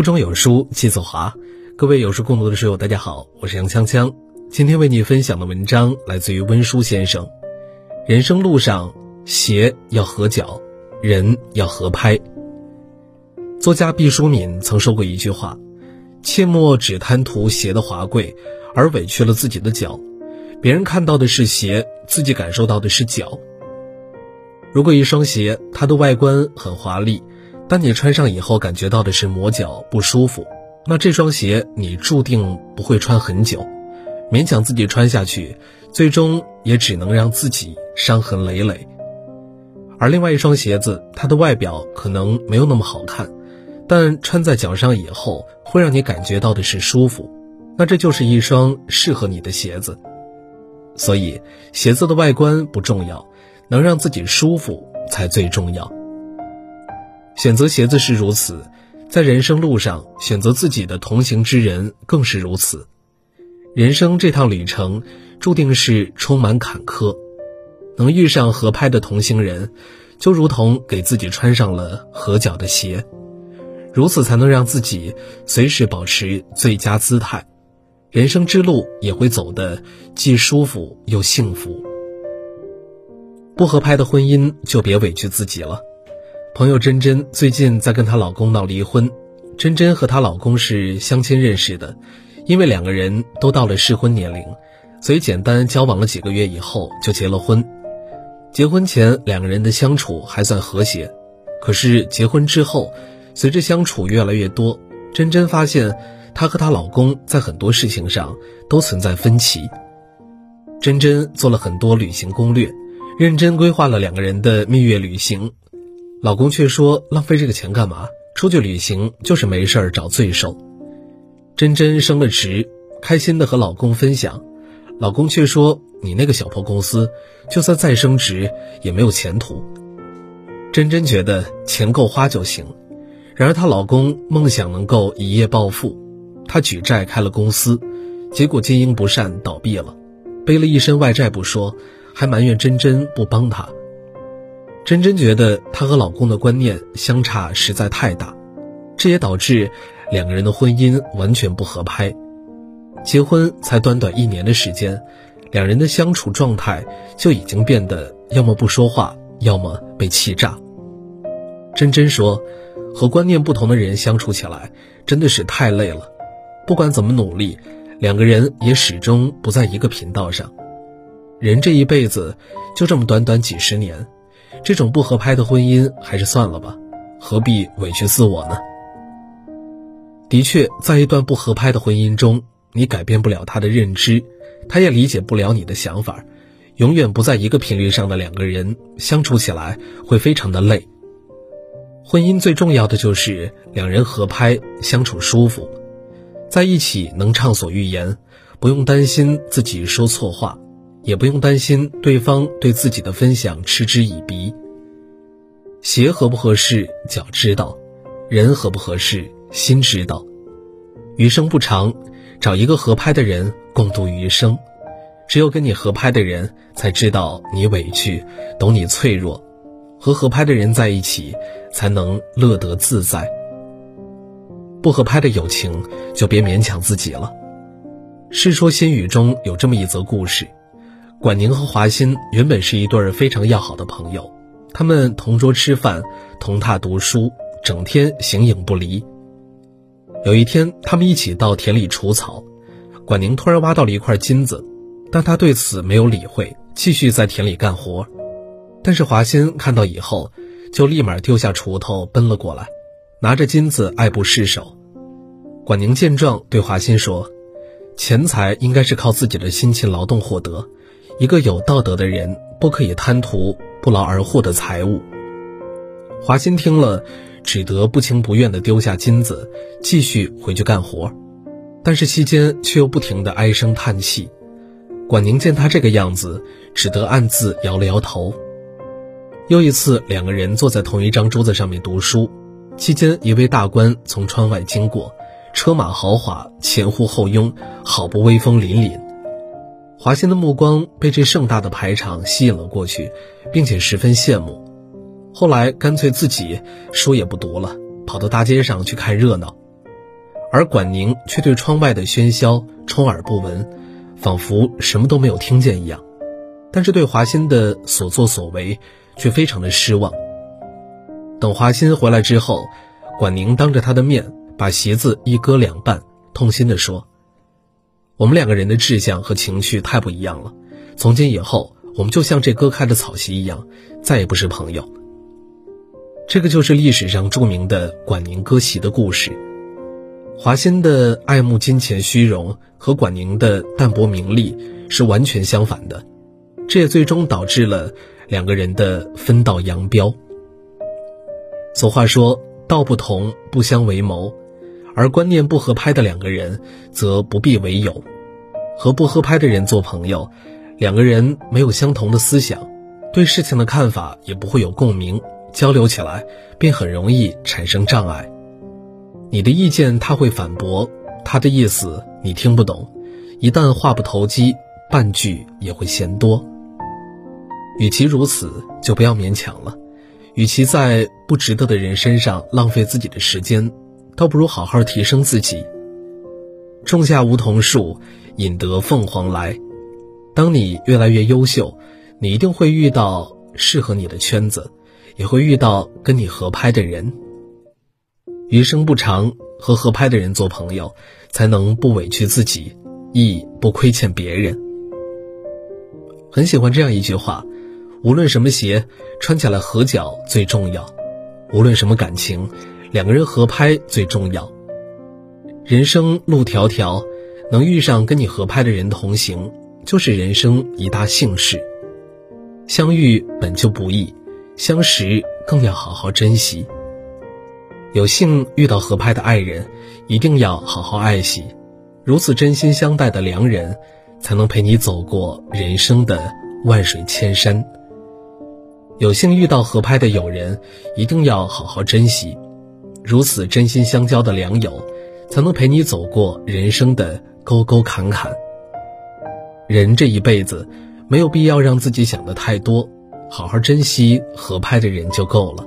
腹中有书气自华，各位有书共读的书友，大家好，我是杨锵锵。今天为你分享的文章来自于温书先生。人生路上，鞋要合脚，人要合拍。作家毕淑敏曾说过一句话：切莫只贪图鞋的华贵，而委屈了自己的脚。别人看到的是鞋，自己感受到的是脚。如果一双鞋它的外观很华丽，当你穿上以后感觉到的是磨脚不舒服，那这双鞋你注定不会穿很久，勉强自己穿下去，最终也只能让自己伤痕累累。而另外一双鞋子，它的外表可能没有那么好看，但穿在脚上以后会让你感觉到的是舒服，那这就是一双适合你的鞋子。所以，鞋子的外观不重要，能让自己舒服才最重要。选择鞋子是如此，在人生路上选择自己的同行之人更是如此。人生这趟旅程注定是充满坎坷，能遇上合拍的同行人，就如同给自己穿上了合脚的鞋，如此才能让自己随时保持最佳姿态，人生之路也会走得既舒服又幸福。不合拍的婚姻就别委屈自己了。朋友珍珍最近在跟她老公闹离婚。珍珍和她老公是相亲认识的，因为两个人都到了适婚年龄，所以简单交往了几个月以后就结了婚。结婚前两个人的相处还算和谐，可是结婚之后，随着相处越来越多，珍珍发现她和她老公在很多事情上都存在分歧。珍珍做了很多旅行攻略，认真规划了两个人的蜜月旅行。老公却说：“浪费这个钱干嘛？出去旅行就是没事儿找罪受。”珍珍升了职，开心的和老公分享，老公却说：“你那个小破公司，就算再升职也没有前途。”珍珍觉得钱够花就行，然而她老公梦想能够一夜暴富，他举债开了公司，结果经营不善倒闭了，背了一身外债不说，还埋怨珍珍不帮他。珍珍觉得她和老公的观念相差实在太大，这也导致两个人的婚姻完全不合拍。结婚才短短一年的时间，两人的相处状态就已经变得要么不说话，要么被气炸。珍珍说：“和观念不同的人相处起来真的是太累了，不管怎么努力，两个人也始终不在一个频道上。人这一辈子就这么短短几十年。”这种不合拍的婚姻还是算了吧，何必委屈自我呢？的确，在一段不合拍的婚姻中，你改变不了他的认知，他也理解不了你的想法，永远不在一个频率上的两个人相处起来会非常的累。婚姻最重要的就是两人合拍，相处舒服，在一起能畅所欲言，不用担心自己说错话。也不用担心对方对自己的分享嗤之以鼻。鞋合不合适，脚知道；人合不合适，心知道。余生不长，找一个合拍的人共度余生。只有跟你合拍的人，才知道你委屈，懂你脆弱。和合拍的人在一起，才能乐得自在。不合拍的友情，就别勉强自己了。《世说新语》中有这么一则故事。管宁和华歆原本是一对非常要好的朋友，他们同桌吃饭，同榻读书，整天形影不离。有一天，他们一起到田里除草，管宁突然挖到了一块金子，但他对此没有理会，继续在田里干活。但是华歆看到以后，就立马丢下锄头奔了过来，拿着金子爱不释手。管宁见状，对华歆说：“钱财应该是靠自己的辛勤劳动获得。”一个有道德的人不可以贪图不劳而获的财物。华歆听了，只得不情不愿地丢下金子，继续回去干活，但是期间却又不停地唉声叹气。管宁见他这个样子，只得暗自摇了摇头。又一次，两个人坐在同一张桌子上面读书，期间一位大官从窗外经过，车马豪华，前呼后拥，好不威风凛凛。华歆的目光被这盛大的排场吸引了过去，并且十分羡慕。后来干脆自己书也不读了，跑到大街上去看热闹。而管宁却对窗外的喧嚣充耳不闻，仿佛什么都没有听见一样。但是对华歆的所作所为却非常的失望。等华歆回来之后，管宁当着他的面把鞋子一割两半，痛心地说：“我们两个人的志向和情绪太不一样了，从今以后，我们就像这割开的草席一样，再也不是朋友。”这个就是历史上著名的管宁割席的故事。华歆的爱慕金钱虚荣和管宁的淡泊名利是完全相反的。这也最终导致了两个人的分道扬镳。俗话说“道不同不相为谋”，而观念不合拍的两个人则不必为友。和不合拍的人做朋友，两个人没有相同的思想，对事情的看法也不会有共鸣，交流起来便很容易产生障碍。你的意见他会反驳，他的意思你听不懂，一旦话不投机，半句也会嫌多。与其如此，就不要勉强了。与其在不值得的人身上浪费自己的时间，倒不如好好提升自己。种下梧桐树，引得凤凰来。当你越来越优秀，你一定会遇到适合你的圈子，也会遇到跟你合拍的人。余生不长，和合拍的人做朋友，才能不委屈自己，亦不亏欠别人。很喜欢这样一句话。无论什么鞋，穿起来合脚最重要；无论什么感情，两个人合拍最重要。人生路迢迢，能遇上跟你合拍的人同行，就是人生一大幸事。相遇本就不易，相识更要好好珍惜。有幸遇到合拍的爱人，一定要好好爱惜。如此真心相待的良人，才能陪你走过人生的万水千山。有幸遇到合拍的友人，一定要好好珍惜。如此真心相交的良友，才能陪你走过人生的沟沟坎坎。人这一辈子，没有必要让自己想的太多，好好珍惜合拍的人就够了。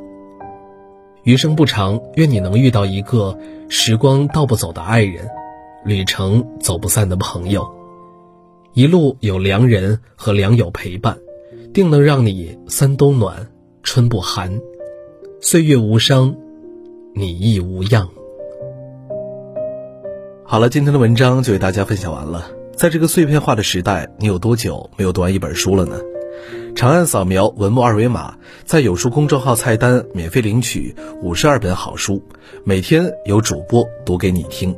余生不长，愿你能遇到一个时光倒不走的爱人，旅程走不散的朋友，一路有良人和良友陪伴。定能让你三冬暖，春不寒，岁月无伤，你亦无恙。好了，今天的文章就为大家分享完了。在这个碎片化的时代，你有多久没有读完一本书了呢？长按扫描文末二维码，在有书公众号菜单免费领取五十二本好书，每天有主播读给你听。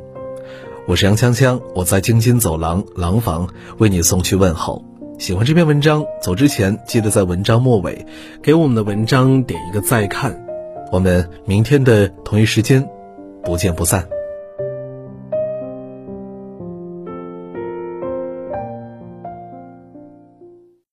我是杨锵锵，我在京津走廊廊坊为你送去问候。喜欢这篇文章，走之前记得在文章末尾给我们的文章点一个再看。我们明天的同一时间不见不散。